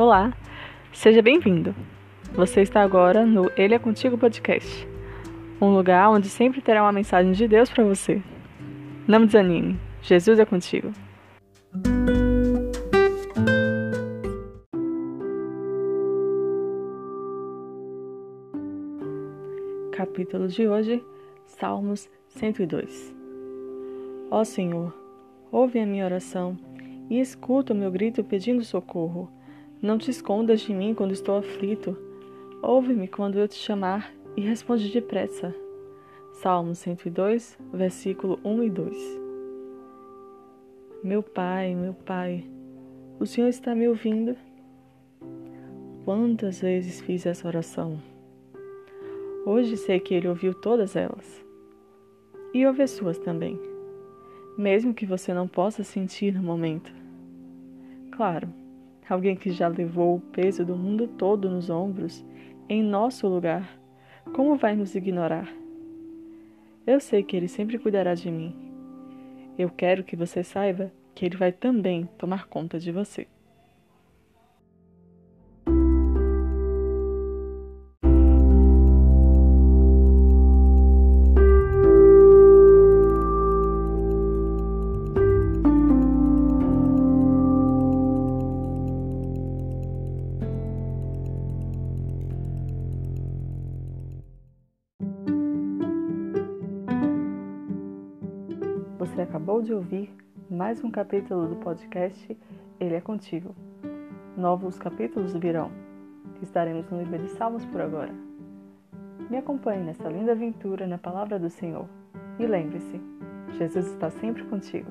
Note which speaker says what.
Speaker 1: Olá, seja bem-vindo. Você está agora no Ele é Contigo Podcast, um lugar onde sempre terá uma mensagem de Deus para você. Não desanime, Jesus é contigo. Capítulo de hoje, Salmos 102. Ó Senhor, ouve a minha oração e escuta o meu grito pedindo socorro. Não te escondas de mim quando estou aflito. Ouve-me quando eu te chamar e responde depressa. Salmo 102, versículo 1 e 2. Meu Pai, meu Pai, o Senhor está me ouvindo? Quantas vezes fiz essa oração? Hoje sei que Ele ouviu todas elas. E ouve as suas também, mesmo que você não possa sentir no momento. Claro, alguém que já levou o peso do mundo todo nos ombros, em nosso lugar, como vai nos ignorar? Eu sei que Ele sempre cuidará de mim. Eu quero que você saiba que Ele vai também tomar conta de você. Você acabou de ouvir mais um capítulo do podcast Ele é Contigo. Novos capítulos virão. Estaremos no livro de Salmos por agora. Me acompanhe nessa linda aventura na palavra do Senhor. E lembre-se, Jesus está sempre contigo.